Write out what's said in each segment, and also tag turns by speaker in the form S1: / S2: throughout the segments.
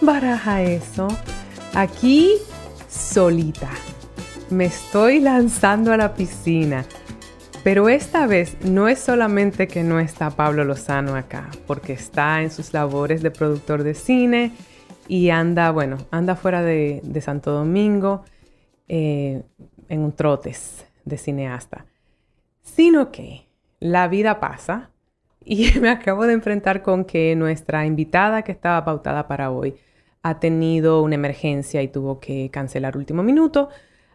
S1: Baraja Eso. Aquí solita. Me estoy lanzando a la piscina. Pero esta vez no es solamente que no está Pablo Lozano acá, porque está en sus labores de productor de cine y anda, bueno, anda fuera de, Santo Domingo eh, en un trotes de cineasta. Sino que la vida pasa y me acabo de enfrentar con que nuestra invitada que estaba pautada para hoy ha tenido una emergencia y tuvo que cancelar último minuto.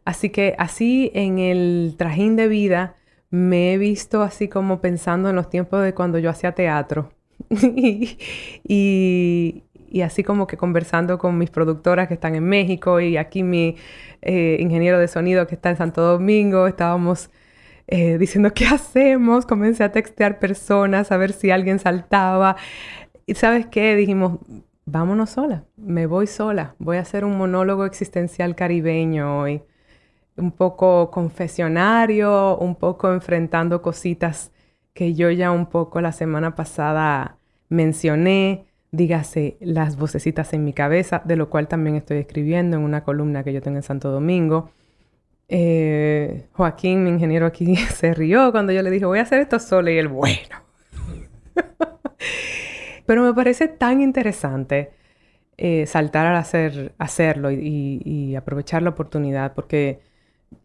S1: Así que así en el trajín de vida me he visto así como pensando en los tiempos de cuando yo hacía teatro. y, así como que conversando con mis productoras que están en México y aquí mi eh, ingeniero de sonido que está en Santo Domingo, estábamos eh, diciendo, ¿qué hacemos? Comencé a textear personas a ver si alguien saltaba. Y sabes qué? Dijimos, vámonos sola, me voy sola, voy a hacer un monólogo existencial caribeño hoy, un poco confesionario, un poco enfrentando cositas que yo ya un poco la semana pasada mencioné, dígase las vocecitas en mi cabeza, de lo cual también estoy escribiendo en una columna que yo tengo en Santo Domingo. Eh, Joaquín, mi ingeniero aquí, se rió cuando yo le dije, voy a hacer esto solo y él, bueno. Pero me parece tan interesante eh, saltar al hacer, hacerlo y, aprovechar la oportunidad porque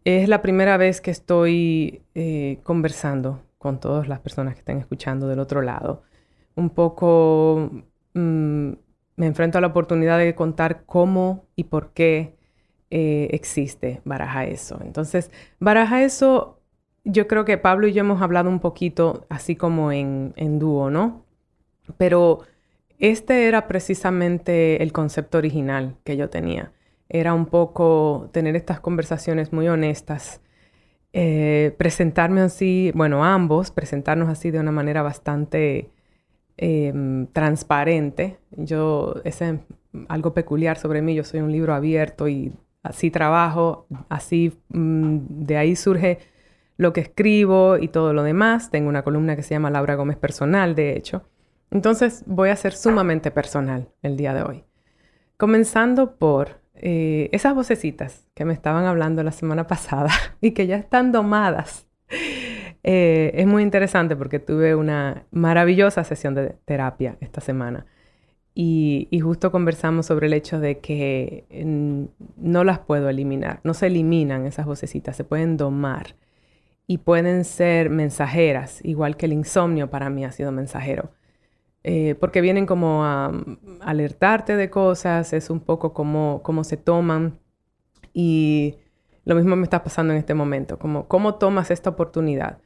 S1: es la primera vez que estoy eh, conversando con todas las personas que están escuchando del otro lado. Un poco mm, me enfrento a la oportunidad de contar cómo y por qué eh, existe Baraja Eso. Entonces, Baraja Eso, yo creo que Pablo y yo hemos hablado un poquito así como en, en dúo, ¿no? Pero este era precisamente el concepto original que yo tenía. Era un poco tener estas conversaciones muy honestas, eh, presentarme así, bueno, ambos, presentarnos así de una manera bastante em, transparente. Yo, ese es algo peculiar sobre mí, yo soy un libro abierto y así trabajo, así mm, de ahí surge lo que escribo y todo lo demás. Tengo una columna que se llama Laura Gómez Personal, de hecho. Entonces voy a ser sumamente personal el día de hoy. Comenzando por eh, esas vocecitas que me estaban hablando la semana pasada y que ya están domadas. Eh, es muy interesante porque tuve una maravillosa sesión de terapia esta semana y, justo conversamos sobre el hecho de que no las puedo eliminar, no se eliminan esas vocecitas, se pueden domar y pueden ser mensajeras, igual que el insomnio para mí ha sido mensajero. Eh, porque vienen como a, alertarte de cosas, es un poco como cómo se toman y lo mismo me está pasando en este momento, como cómo tomas esta oportunidad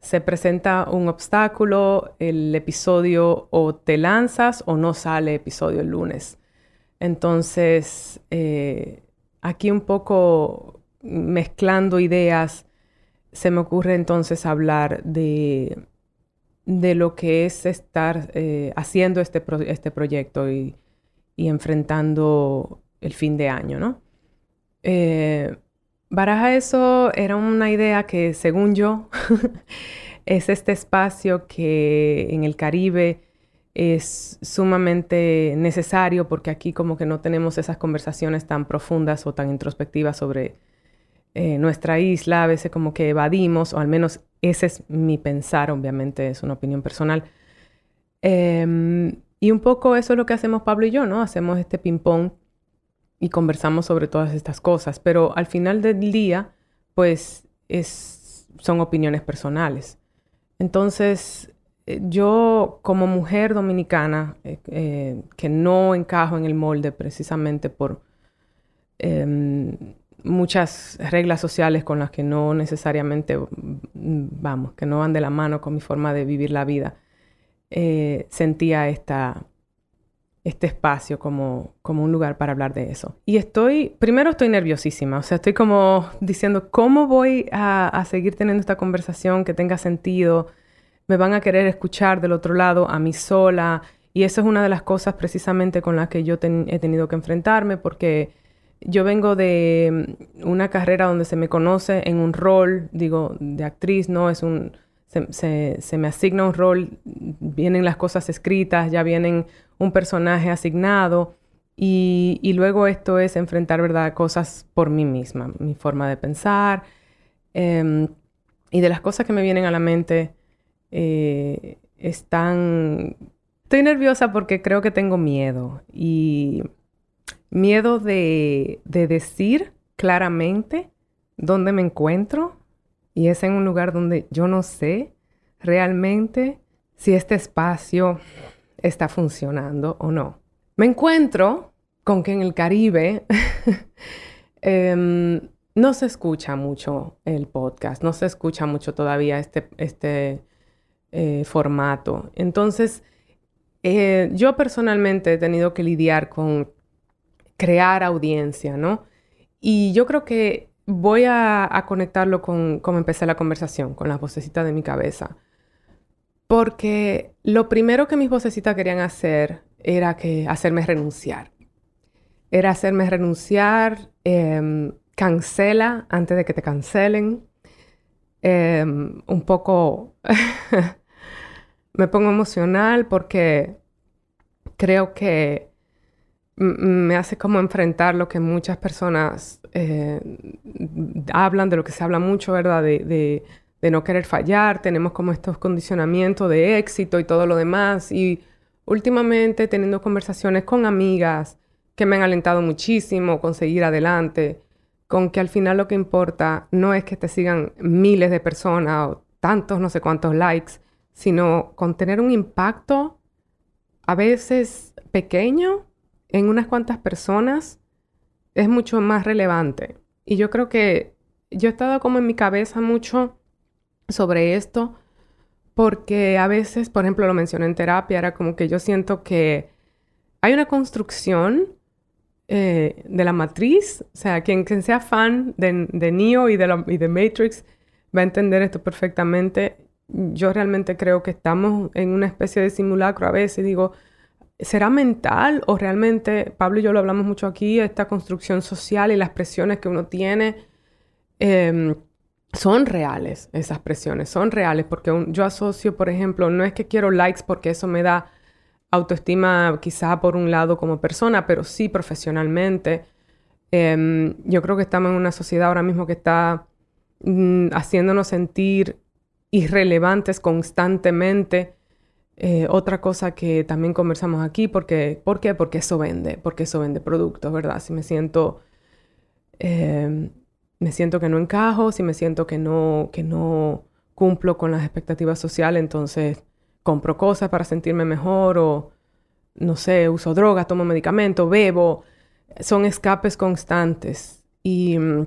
S1: se presenta un obstáculo, el episodio o te lanzas o no sale episodio el lunes. Entonces, eh, aquí un poco mezclando ideas, se me ocurre entonces hablar de, de lo que es estar eh, haciendo este, este proyecto y, enfrentando el fin de año, ¿no? Eh, Baraja eso era una idea que, según yo, es este espacio que en el Caribe es sumamente necesario porque aquí como que no tenemos esas conversaciones tan profundas o tan introspectivas sobre eh, nuestra isla, a veces como que evadimos, o al menos ese es mi pensar, obviamente es una opinión personal. Em, y un poco eso es lo que hacemos Pablo y yo, ¿no? Hacemos este ping-pong y conversamos sobre todas estas cosas, pero al final del día, pues es, son opiniones personales. Entonces, eh, yo como mujer dominicana, eh, eh, que no encajo en el molde precisamente por em, muchas reglas sociales con las que no necesariamente, vamos, que no van de la mano con mi forma de vivir la vida, sentía esta, este espacio como, como un lugar para hablar de eso. Y estoy, primero estoy nerviosísima, o sea, estoy como diciendo, ¿cómo voy a, a seguir teniendo esta conversación que tenga sentido? Me van a querer escuchar del otro lado a mí sola. Y eso es una de las cosas precisamente con las que yo he tenido que enfrentarme porque yo vengo de mm, una carrera donde se me conoce en un rol, digo, de actriz, ¿no? Es un, se, me asigna un rol, vienen las cosas escritas, ya vienen un personaje asignado y, y luego esto es enfrentar, ¿verdad?, cosas por mí misma, mi forma de pensar. Em, y de las cosas que me vienen a la mente, eh, están... Estoy nerviosa porque creo que tengo miedo y miedo de, de decir claramente dónde me encuentro y es en un lugar donde yo no sé realmente si este espacio está funcionando o no. Me encuentro con que en el Caribe em, no se escucha mucho el podcast, no se escucha mucho todavía este, este eh, formato. Entonces, eh, yo personalmente he tenido que lidiar con crear audiencia, ¿no? Y yo creo que voy a, conectarlo con cómo empecé la conversación, con las vocecitas de mi cabeza. Porque lo primero que mis vocecitas querían hacer era que hacerme renunciar. Era hacerme renunciar, em, cancela antes de que te cancelen. Em, un poco me pongo emocional porque creo que me hace como enfrentar lo que muchas personas eh, hablan, de lo que se habla mucho, ¿verdad? de, de no querer fallar, tenemos como estos condicionamientos de éxito y todo lo demás. Y últimamente teniendo conversaciones con amigas que me han alentado muchísimo con seguir adelante, con que al final lo que importa no es que te sigan miles de personas o tantos no sé cuántos likes, sino con tener un impacto a veces pequeño en unas cuantas personas es mucho más relevante. Y yo creo que yo he estado como en mi cabeza mucho sobre esto porque a veces, por ejemplo, lo mencioné en terapia, era como que yo siento que hay una construcción eh, de la matriz, o sea, quien, sea fan de, de Neo y de, y de Matrix va a entender esto perfectamente. Yo realmente creo que estamos en una especie de simulacro a veces, digo, ¿será mental o realmente, Pablo y yo lo hablamos mucho aquí, esta construcción social y las presiones que uno tiene? Em, son reales esas presiones, son reales, porque yo asocio, por ejemplo, no es que quiero likes porque eso me da autoestima quizá por un lado como persona, pero sí profesionalmente. Em, yo creo que estamos en una sociedad ahora mismo que está mm, haciéndonos sentir irrelevantes constantemente. Eh, otra cosa que también conversamos aquí, porque, ¿por qué? Porque eso vende, porque eso vende productos, ¿verdad? Si me siento em, me siento que no encajo, si me siento que no, que no cumplo con las expectativas sociales, entonces compro cosas para sentirme mejor o, no sé, uso drogas, tomo medicamentos, bebo. Son escapes constantes. Y mm,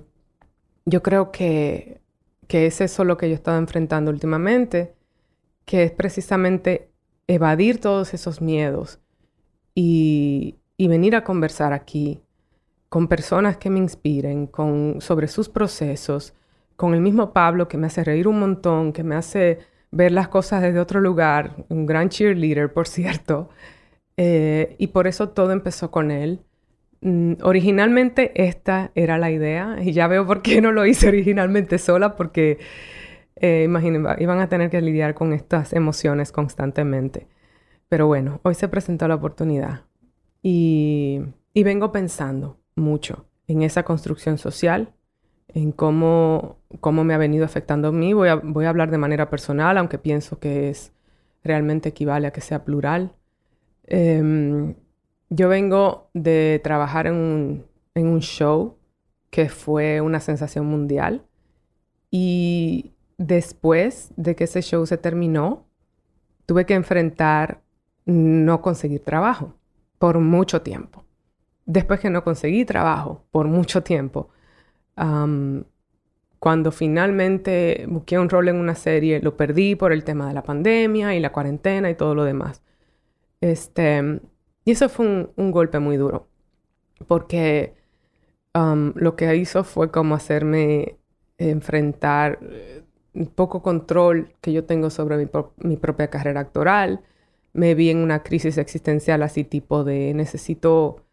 S1: yo creo que, que es eso lo que yo he estado enfrentando últimamente, que es precisamente evadir todos esos miedos y, y venir a conversar aquí con personas que me inspiren, con, sobre sus procesos, con el mismo Pablo que me hace reír un montón, que me hace ver las cosas desde otro lugar, un gran cheerleader, por cierto. Eh, y por eso todo empezó con él. Mm, originalmente esta era la idea, y ya veo por qué no lo hice originalmente sola, porque eh, imaginen, iban a tener que lidiar con estas emociones constantemente. Pero bueno, hoy se presentó la oportunidad y, y vengo pensando, mucho en esa construcción social, en cómo, cómo me ha venido afectando a mí. Voy a, voy a hablar de manera personal, aunque pienso que es realmente equivale a que sea plural. Em, yo vengo de trabajar en un, en un show que fue una sensación mundial y después de que ese show se terminó, tuve que enfrentar no conseguir trabajo por mucho tiempo después que no conseguí trabajo por mucho tiempo, cuando finalmente busqué un rol en una serie, lo perdí por el tema de la pandemia y la cuarentena y todo lo demás. Este, Y eso fue un, golpe muy duro, porque lo que hizo fue como hacerme enfrentar poco control que yo tengo sobre mi, mi propia carrera actoral. Me vi en una crisis existencial así tipo de necesito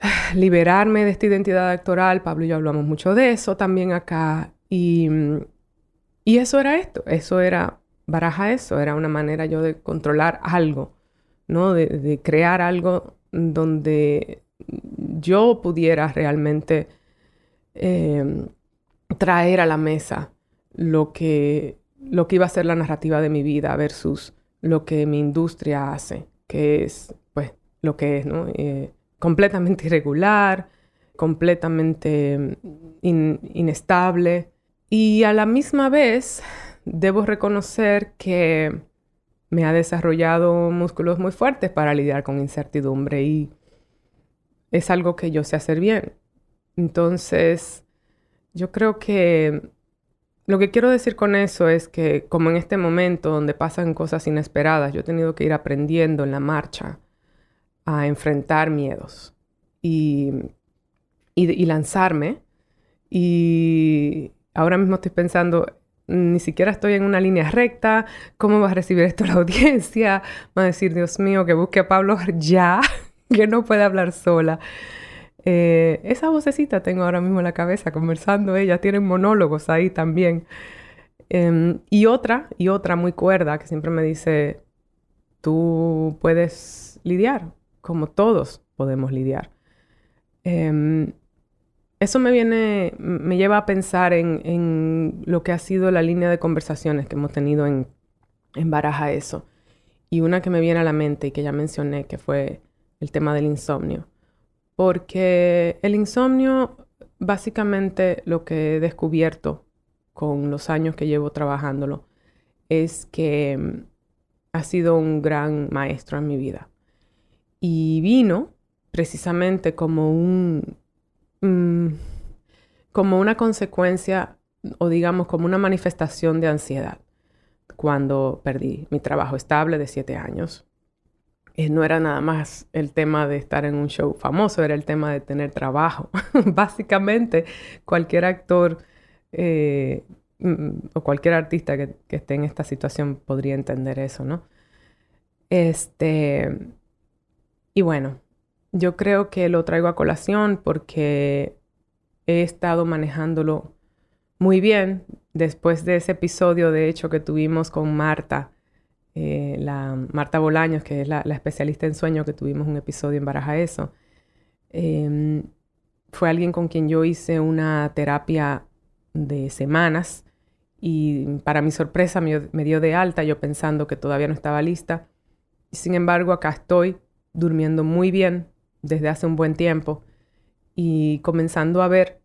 S1: liberarme de esta identidad actoral. Pablo y yo hablamos mucho de eso también acá. Y, y eso era esto, eso era, baraja eso, era una manera yo de controlar algo, ¿no? De, crear algo donde yo pudiera realmente em, traer a la mesa lo que, lo que iba a ser la narrativa de mi vida versus lo que mi industria hace, que es, pues, lo que es, ¿no? Eh, completamente irregular, completamente inestable. Y a la misma vez, debo reconocer que me ha desarrollado músculos muy fuertes para lidiar con incertidumbre y es algo que yo sé hacer bien. Entonces, yo creo que lo que quiero decir con eso es que como en este momento donde pasan cosas inesperadas, yo he tenido que ir aprendiendo en la marcha a enfrentar miedos y, y, lanzarme. Y ahora mismo estoy pensando, ni siquiera estoy en una línea recta, ¿cómo va a recibir esto la audiencia? Va a decir, Dios mío, que busque a Pablo ya, que no puede hablar sola. Eh, esa vocecita tengo ahora mismo en la cabeza, conversando ella, tienen monólogos ahí también. Em, y otra, y otra muy cuerda, que siempre me dice, tú puedes lidiar, como todos podemos lidiar. Em, eso me viene, me lleva a pensar en, lo que ha sido la línea de conversaciones que hemos tenido en, en Baraja Eso. Y una que me viene a la mente y que ya mencioné, que fue el tema del insomnio. Porque el insomnio, básicamente lo que he descubierto con los años que llevo trabajándolo, es que mm, ha sido un gran maestro en mi vida. Y vino precisamente como un, mm, como una consecuencia o digamos como una manifestación de ansiedad cuando perdí mi trabajo estable de siete años. Eh, no era nada más el tema de estar en un show famoso, era el tema de tener trabajo. Básicamente, cualquier actor eh, mm, o cualquier artista que, que, esté en esta situación podría entender eso, ¿no? Este, y bueno, yo creo que lo traigo a colación porque he estado manejándolo muy bien después de ese episodio, de hecho, que tuvimos con Marta, eh, la Marta Bolaños, que es la, especialista en sueño, que tuvimos un episodio en Baraja Eso. Em, fue alguien con quien yo hice una terapia de semanas y para mi sorpresa me, me dio de alta, yo pensando que todavía no estaba lista. Sin embargo, acá estoy durmiendo muy bien, desde hace un buen tiempo y comenzando a ver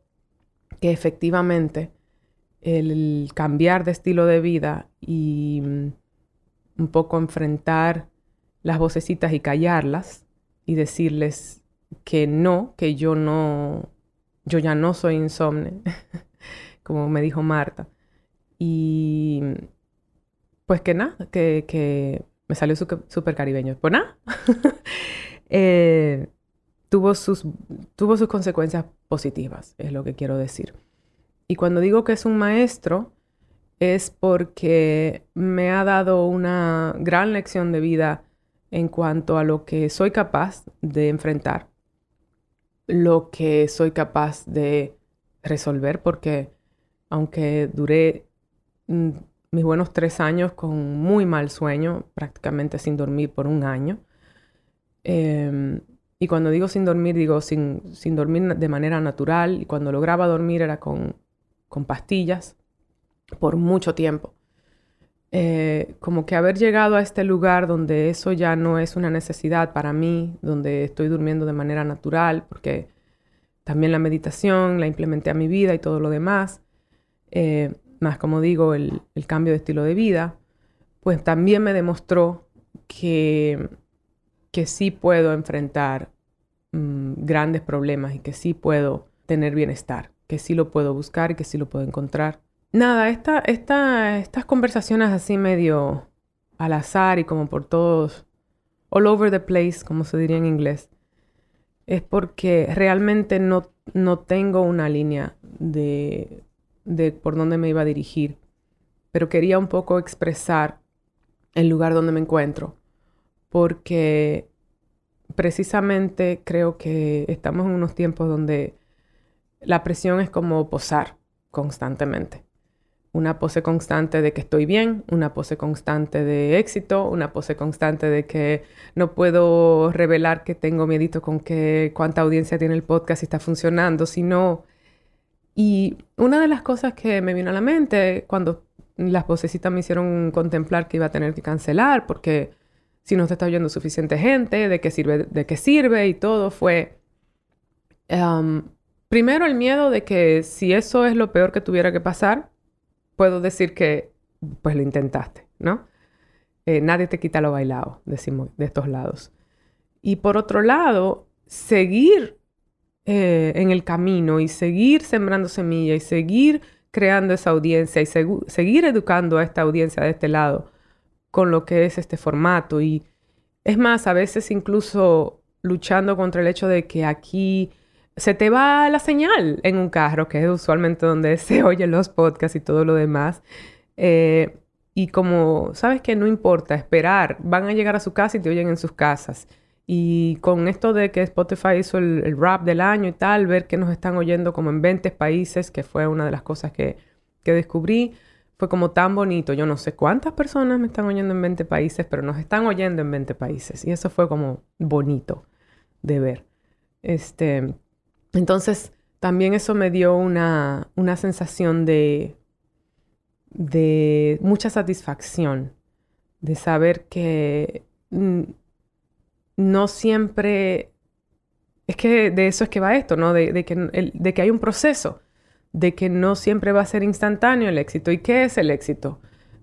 S1: que efectivamente el cambiar de estilo de vida y mm, un poco enfrentar las vocecitas y callarlas y decirles que no, que yo no, yo ya no soy insomne, como me dijo Marta. Y pues que nada, que, me salió súper caribeño. Pues nada. eh, tuvo sus, tuvo sus consecuencias positivas, es lo que quiero decir. Y cuando digo que es un maestro, es porque me ha dado una gran lección de vida en cuanto a lo que soy capaz de enfrentar, lo que soy capaz de resolver, porque aunque duré mm, mis buenos tres años con muy mal sueño, prácticamente sin dormir por un año, eh, y cuando digo sin dormir, digo sin, sin dormir de manera natural. Y cuando lograba dormir era con, con pastillas por mucho tiempo. Eh, como que haber llegado a este lugar donde eso ya no es una necesidad para mí, donde estoy durmiendo de manera natural, porque también la meditación la implementé a mi vida y todo lo demás, eh, más como digo, el, el cambio de estilo de vida, pues también me demostró que, que sí puedo enfrentar Mm, grandes problemas y que sí puedo tener bienestar, que sí lo puedo buscar y que sí lo puedo encontrar. Nada, esta, esta, estas conversaciones así medio al azar y como por todos all over the place, como se diría en inglés, es porque realmente no, no tengo una línea de, de por dónde me iba a dirigir, pero quería un poco expresar el lugar donde me encuentro, porque precisamente creo que estamos en unos tiempos donde la presión es como posar constantemente. Una pose constante de que estoy bien, una pose constante de éxito, una pose constante de que no puedo revelar que tengo miedito con que cuánta audiencia tiene el podcast y está funcionando, sino... Y una de las cosas que me vino a la mente cuando las posecitas me hicieron contemplar que iba a tener que cancelar porque si no te está oyendo suficiente gente, de qué sirve, de qué sirve y todo fue... Um, primero el miedo de que si eso es lo peor que tuviera que pasar, puedo decir que pues lo intentaste, ¿no? Eh, nadie te quita lo bailado, decimos de estos lados. Y por otro lado, seguir eh, en el camino y seguir sembrando semillas y seguir creando esa audiencia y seguir educando a esta audiencia de este lado con lo que es este formato. Y es más, a veces incluso luchando contra el hecho de que aquí se te va la señal en un carro, que es usualmente donde se oyen los podcasts y todo lo demás. Eh, y como sabes que no importa esperar, van a llegar a su casa y te oyen en sus casas. Y con esto de que Spotify hizo el, rap del año y tal, ver que nos están oyendo como en 20 países, que fue una de las cosas que, que descubrí, fue como tan bonito. Yo no sé cuántas personas me están oyendo en 20 países, pero nos están oyendo en 20 países. Y eso fue como bonito de ver. Este, entonces, también eso me dio una, sensación de, de mucha satisfacción, de saber que no siempre, es que de eso es que va esto, ¿no? De, que, de que hay un proceso, de que no siempre va a ser instantáneo el éxito. ¿Y qué es el éxito?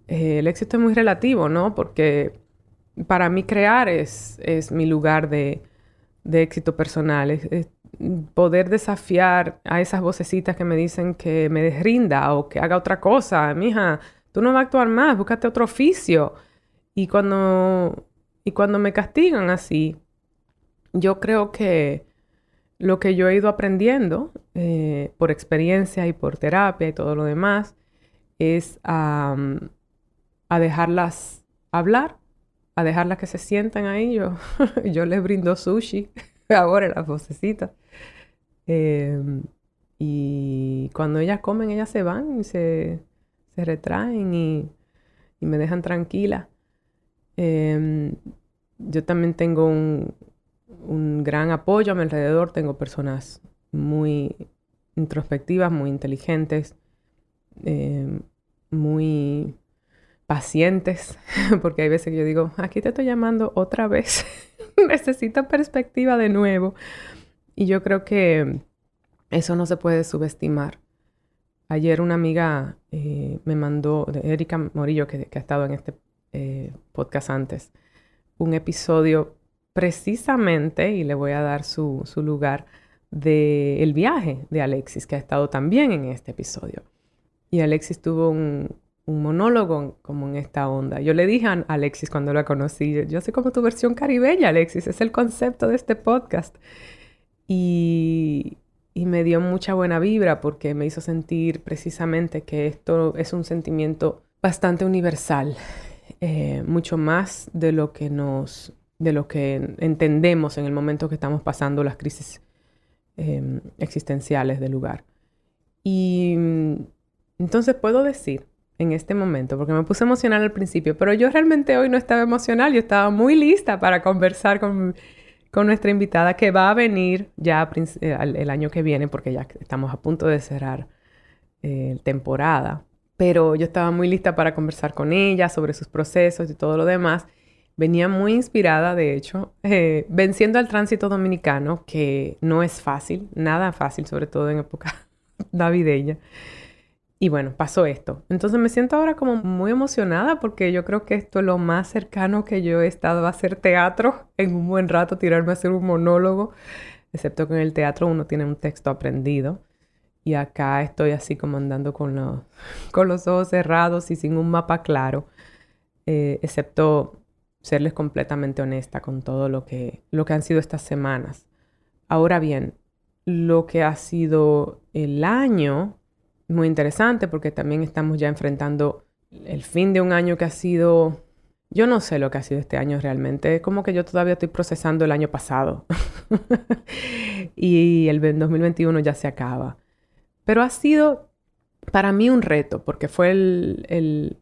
S1: Eh, el éxito es muy relativo, ¿no? Porque para mí crear es, es mi lugar de, éxito personal poder desafiar a esas vocecitas que me dicen que me desrinda o que haga otra cosa. Mija, tú no vas a actuar más, búscate otro oficio. Y cuando, y cuando me castigan así, yo creo que lo que yo he ido aprendiendo eh, por experiencia y por terapia y todo lo demás es a dejarlas hablar, a dejarlas que se sientan ahí. Yo, yo les brindo sushi ahora las vocecitas. Em, y cuando ellas comen, ellas se van y se, retraen y, me dejan tranquila. Em, yo también tengo un, gran apoyo a mi alrededor. Tengo personas muy introspectivas, muy inteligentes, em, muy pacientes, porque hay veces que yo digo, aquí te estoy llamando otra vez, necesito perspectiva de nuevo. Y yo creo que eso no se puede subestimar. Ayer una amiga eh, me mandó, Erika Morillo, que, ha estado en este eh, podcast antes, un episodio precisamente, y le voy a dar su, lugar, del el viaje de Alexis, que ha estado también en este episodio. Y Alexis tuvo un, un monólogo como en esta onda. Yo le dije a Alexis cuando la conocí, yo sé como tu versión caribeña, Alexis, es el concepto de este podcast. Y, me dio mucha buena vibra porque me hizo sentir precisamente que esto es un sentimiento bastante universal, eh, mucho más de lo que nos, de lo que entendemos en el momento que estamos pasando las crisis em, existenciales del lugar. Y entonces puedo decir en este momento, porque me puse emocional al principio, pero yo realmente hoy no estaba emocional, yo estaba muy lista para conversar con con nuestra invitada que va a venir ya eh, el año que viene, porque ya estamos a punto de cerrar eh, temporada. Pero yo estaba muy lista para conversar con ella sobre sus procesos y todo lo demás. Venía muy inspirada, de hecho, eh, venciendo al tránsito dominicano, que no es fácil, nada fácil, sobre todo en época navideña. Y bueno, pasó esto. Entonces me siento ahora como muy emocionada porque yo creo que esto es lo más cercano que yo he estado a hacer teatro en un buen rato, tirarme a hacer un monólogo, excepto que en el teatro uno tiene un texto aprendido. Y acá estoy así como andando con los, con los ojos cerrados y sin un mapa claro, eh, excepto serles completamente honesta con todo lo que, lo que han sido estas semanas. Ahora bien, lo que ha sido el año, muy interesante porque también estamos ya enfrentando el fin de un año que ha sido, yo no sé lo que ha sido este año realmente, es como que yo todavía estoy procesando el año pasado y el 2021 ya se acaba. Pero ha sido para mí un reto porque fue el,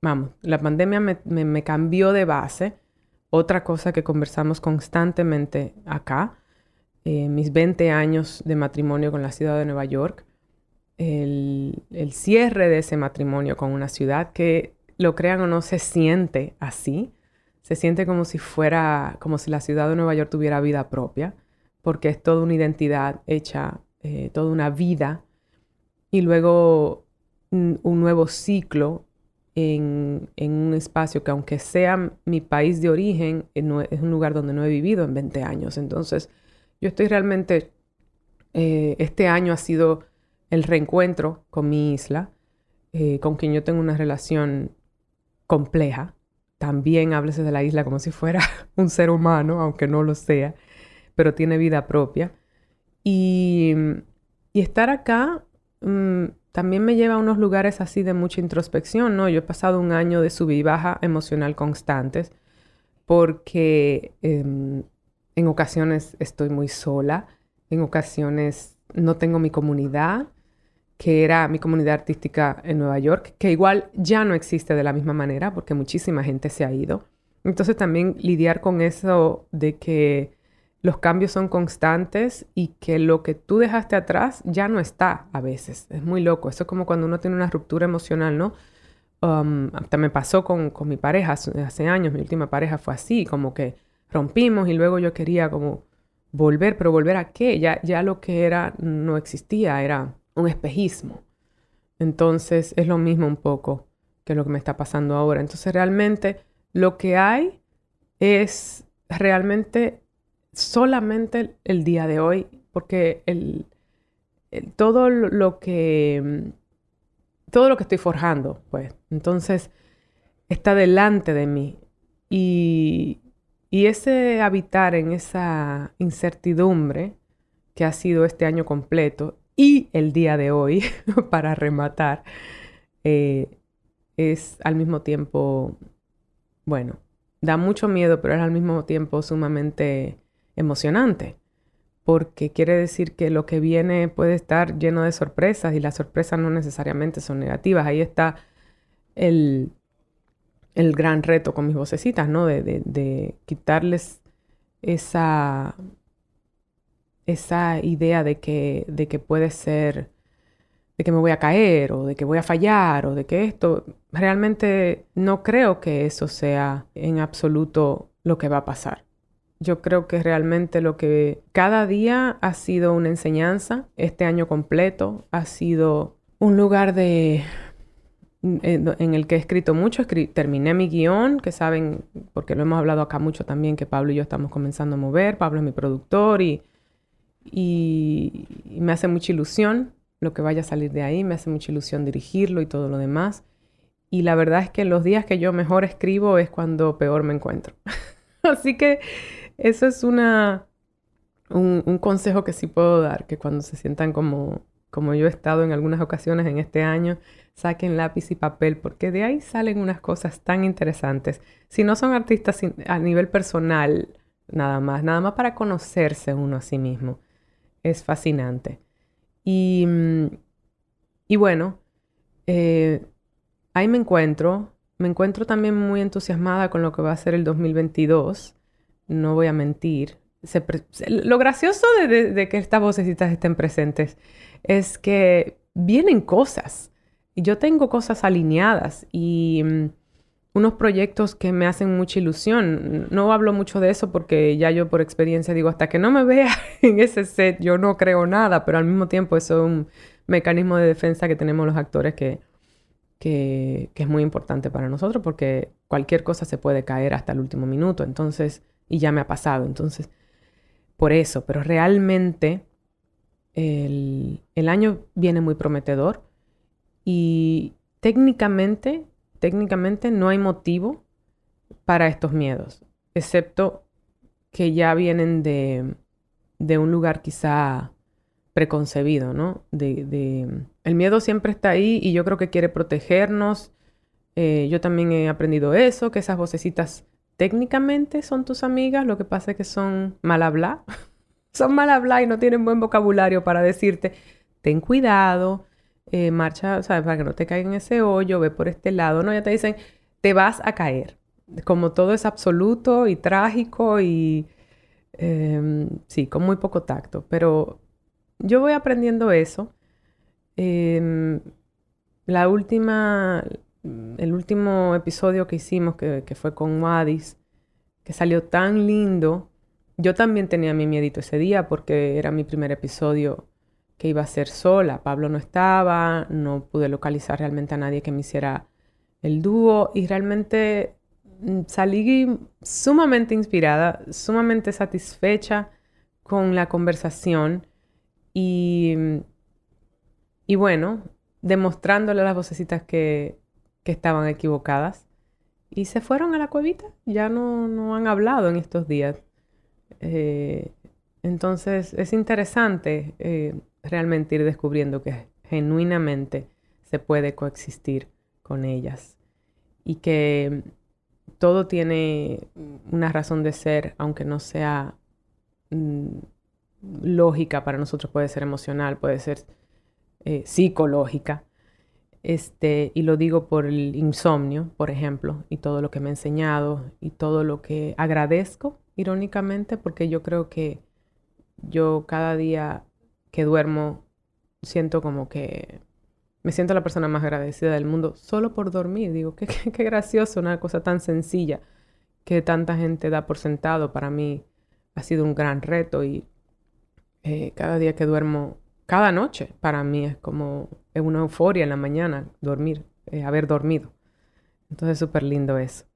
S1: vamos, la pandemia me, cambió de base. Otra cosa que conversamos constantemente acá, eh, mis 20 años de matrimonio con la ciudad de Nueva York, el, cierre de ese matrimonio con una ciudad que, lo crean o no, se siente así. Se siente como si fuera, como si la ciudad de Nueva York tuviera vida propia, porque es toda una identidad hecha, eh, toda una vida. Y luego un nuevo ciclo en, un espacio que aunque sea mi país de origen, eh, es un lugar donde no he vivido en 20 años. Entonces, yo estoy realmente, eh, este año ha sido el reencuentro con mi isla, eh, con quien yo tengo una relación compleja. También háblese de la isla como si fuera un ser humano, aunque no lo sea, pero tiene vida propia. Y, estar acá mm, también me lleva a unos lugares así de mucha introspección, ¿no? Yo he pasado un año de sub y baja emocional constantes porque em, en ocasiones estoy muy sola, en ocasiones no tengo mi comunidad, que era mi comunidad artística en Nueva York, que igual ya no existe de la misma manera porque muchísima gente se ha ido. Entonces también lidiar con eso de que los cambios son constantes y que lo que tú dejaste atrás ya no está a veces. Es muy loco. Eso es como cuando uno tiene una ruptura emocional, ¿no? Um, hasta me pasó con, mi pareja hace, años, mi última pareja fue así, como que rompimos y luego yo quería como volver, pero volver a qué? Ya, ya lo que era no existía, era un espejismo. Entonces es lo mismo un poco que lo que me está pasando ahora. Entonces realmente lo que hay es realmente solamente el, día de hoy, porque el, todo lo que todo lo que estoy forjando, pues, entonces está delante de mí y, y ese habitar en esa incertidumbre que ha sido este año completo y el día de hoy, para rematar, eh, es al mismo tiempo, bueno, da mucho miedo, pero es al mismo tiempo sumamente emocionante, porque quiere decir que lo que viene puede estar lleno de sorpresas y las sorpresas no necesariamente son negativas. Ahí está el, el gran reto con mis vocecitas, ¿no? De, de, quitarles esa, esa idea de que, de que puede ser, de que me voy a caer o de que voy a fallar o de que esto, realmente no creo que eso sea en absoluto lo que va a pasar. Yo creo que realmente lo que cada día ha sido una enseñanza, este año completo ha sido un lugar de en, el que he escrito mucho, terminé mi guion, que saben, porque lo hemos hablado acá mucho también, que Pablo y yo estamos comenzando a mover, Pablo es mi productor y, y, me hace mucha ilusión lo que vaya a salir de ahí, me hace mucha ilusión dirigirlo y todo lo demás. Y la verdad es que los días que yo mejor escribo es cuando peor me encuentro. Así que eso es una, un, consejo que sí puedo dar, que cuando se sientan como, como yo he estado en algunas ocasiones en este año, saquen lápiz y papel, porque de ahí salen unas cosas tan interesantes. Si no son artistas a nivel personal, nada más, nada más para conocerse uno a sí mismo. Es fascinante. Y, y bueno, eh, ahí me encuentro. Me encuentro también muy entusiasmada con lo que va a ser el 2022 no voy a mentir. lo gracioso de, que estas vocecitas estén presentes es que vienen cosas. Yo tengo cosas alineadas y mm, unos proyectos que me hacen mucha ilusión. No hablo mucho de eso porque ya yo por experiencia digo, hasta que no me vea en ese set, yo no creo nada, pero al mismo tiempo eso es un mecanismo de defensa que tenemos los actores que, que es muy importante para nosotros porque cualquier cosa se puede caer hasta el último minuto. Entonces, y ya me ha pasado. Entonces, por eso, pero realmente el, año viene muy prometedor y técnicamente, técnicamente no hay motivo para estos miedos, excepto que ya vienen de, de un lugar quizá preconcebido, ¿no? De, de, el miedo siempre está ahí y yo creo que quiere protegernos. Eh, yo también he aprendido eso, que esas vocecitas técnicamente son tus amigas, lo que pasa es que son mal hablar. son mal hablar y no tienen buen vocabulario para decirte, ten cuidado, eh, marcha. Para que no te caiga en ese hoyo, ve por este lado. No, ya te dicen, te vas a caer. Como todo es absoluto y trágico y em, sí, con muy poco tacto. Pero yo voy aprendiendo eso. Em, la última, el último episodio que hicimos, que, que fue con Wadis, que salió tan lindo, yo también tenía mi miedito ese día porque era mi primer episodio que iba a ser sola. Pablo no estaba, no pude localizar realmente a nadie que me hiciera el dúo y realmente mm, salí sumamente inspirada, sumamente satisfecha con la conversación y, y bueno, demostrándole a las vocecitas que, que estaban equivocadas. Y se fueron a la cuevita, ya no, no han hablado en estos días. Eh, entonces es interesante eh, realmente ir descubriendo que genuinamente se puede coexistir con ellas y que todo tiene una razón de ser, aunque no sea mm, lógica para nosotros, puede ser emocional, puede ser eh, psicológica. Este, y lo digo por el insomnio, por ejemplo, y todo lo que me ha enseñado y todo lo que agradezco, irónicamente, porque yo creo que yo cada día que duermo siento como que me siento la persona más agradecida del mundo solo por dormir. Digo, qué, qué, gracioso, una cosa tan sencilla que tanta gente da por sentado. Para mí ha sido un gran reto y eh, cada día que duermo, cada noche, para mí es como es una euforia en la mañana dormir, eh, haber dormido. Entonces, súper lindo eso.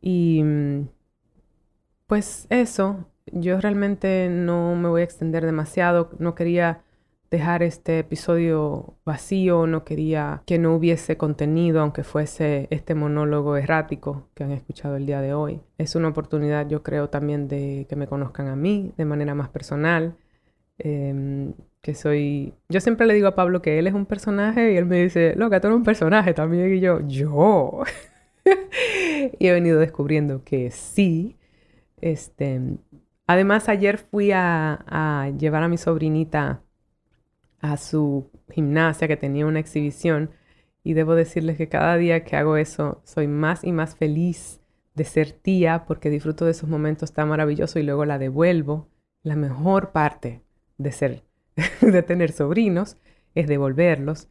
S1: Y mm, pues eso, yo realmente no me voy a extender demasiado, no quería dejar este episodio vacío, no quería que no hubiese contenido, aunque fuese este monólogo errático que han escuchado el día de hoy. Es una oportunidad, yo creo, también de que me conozcan a mí de manera más personal. Em, que soy... Yo siempre le digo a Pablo que él es un personaje y él me dice, loca, tú eres un personaje también. Y yo, yo. y he venido descubriendo que sí. Este, además, ayer fui a llevar a mi sobrinita a su gimnasia que tenía una exhibición y debo decirles que cada día que hago eso soy más y más feliz de ser tía porque disfruto de esos momentos tan maravillosos y luego la devuelvo. La mejor parte de ser de tener sobrinos es devolverlos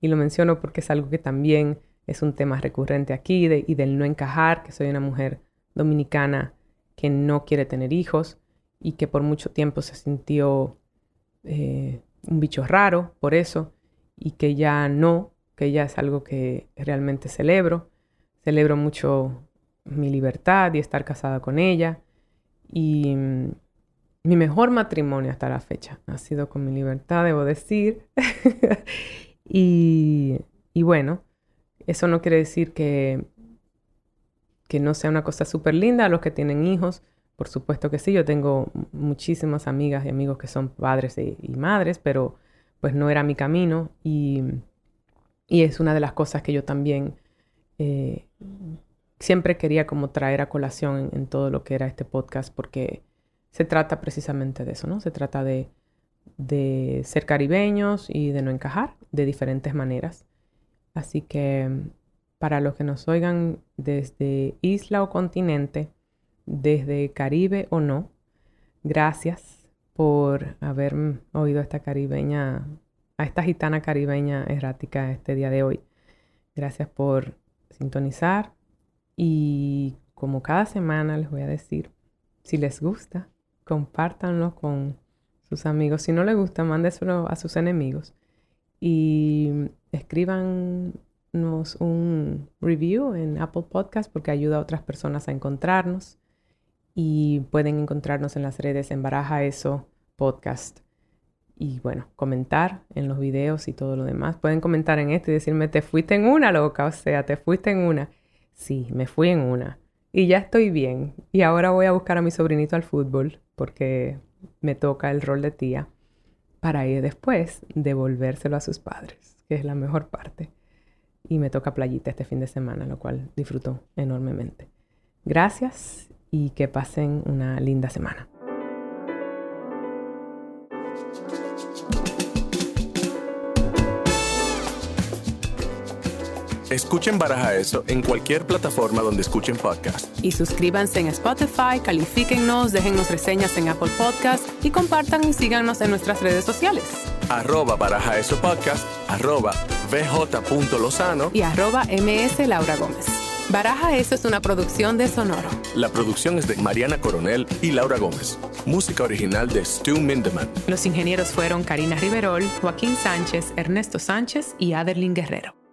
S1: y lo menciono porque es algo que también es un tema recurrente aquí y del no encajar, que soy una mujer dominicana que no quiere tener hijos y que por mucho tiempo se sintió eh, un bicho raro por eso y que ya no, que ya es algo que realmente celebro. Celebro mucho mi libertad y estar casada con ella y mm, mi mejor matrimonio hasta la fecha ha sido con mi libertad, debo decir. y, y, bueno, eso no quiere decir que, que no sea una cosa súper linda a los que tienen hijos. Por supuesto que sí, yo tengo muchísimas amigas y amigos que son padres y, madres, pero pues no era mi camino y, y, es una de las cosas que yo también eh, siempre quería como traer a colación en, todo lo que era este podcast porque se trata precisamente de eso, ¿no? Se trata de, de ser caribeños y de no encajar de diferentes maneras. Así que para los que nos oigan desde isla o continente, desde Caribe o no. Gracias por haber oído a esta caribeña, a esta gitana caribeña errática este día de hoy. Gracias por sintonizar y como cada semana les voy a decir, si les gusta, compártanlo con sus amigos. Si no les gusta, mándeselo a sus enemigos y un review en Apple Podcast porque ayuda a otras personas a encontrarnos y pueden encontrarnos en las redes en Baraja Eso Podcast. Y bueno, comentar en los videos y todo lo demás. Pueden comentar en esto y decirme, te fuiste en una, loca. O sea, te fuiste en una. Sí, me fui en una. Y ya estoy bien. Y ahora voy a buscar a mi sobrinito al fútbol porque me toca el rol de tía para ir después devolvérselo a sus padres, que es la mejor parte. Y me toca playita este fin de semana, lo cual disfruto enormemente. Gracias y que pasen una linda semana.
S2: Escuchen Baraja Eso en cualquier plataforma donde escuchen podcast.
S3: Y suscríbanse en Spotify, califíquennos, déjennos reseñas en Apple Podcast y compartan y síganos en nuestras redes sociales.
S2: Arroba Baraja Eso Podcast, arroba vj.lozano
S3: y arroba ms Laura Gómez. Baraja Eso es una producción de Sonoro.
S2: La producción es de Mariana Coronel y Laura Gómez. Música original de Stu Mindeman.
S3: Los ingenieros fueron Karina Riverol, Joaquín Sánchez, Ernesto Sánchez y Aderlin Guerrero.